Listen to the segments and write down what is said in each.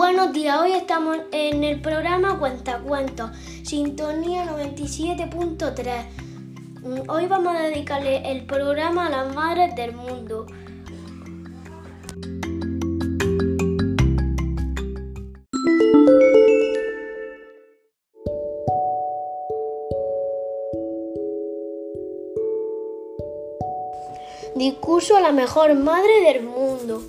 Buenos días, hoy estamos en el programa Cuentacuentos, Sintonía 97.3. Mm, Hoy vamos a dedicarle el programa a las madres del mundo. Discurso a la mejor madre del mundo.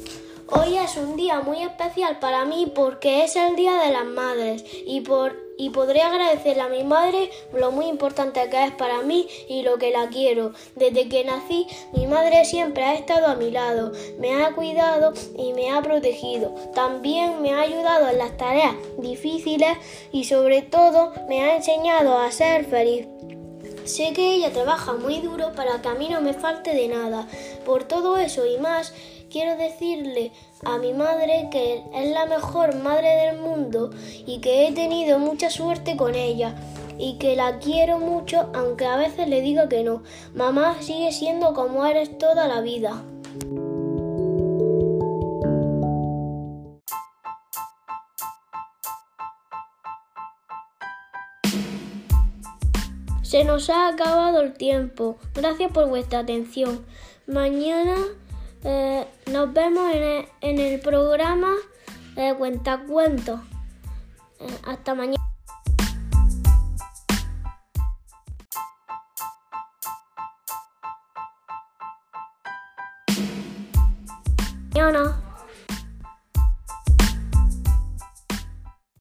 Hoy es un día muy especial para mí porque es el Día de las Madres y, por, y podré agradecerle a mi madre lo muy importante que es para mí y lo que la quiero. Desde que nací, mi madre siempre ha estado a mi lado, me ha cuidado y me ha protegido. También me ha ayudado en las tareas difíciles y sobre todo me ha enseñado a ser feliz. Sé que ella trabaja muy duro para que a mí no me falte de nada. Por todo eso y más, quiero decirle a mi madre que es la mejor madre del mundo y que he tenido mucha suerte con ella y que la quiero mucho aunque a veces le diga que no. Mamá sigue siendo como eres toda la vida. Se nos ha acabado el tiempo. Gracias por vuestra atención. Mañana eh, nos vemos en el, programa de Cuentacuentos. Eh, hasta mañana. Mañana.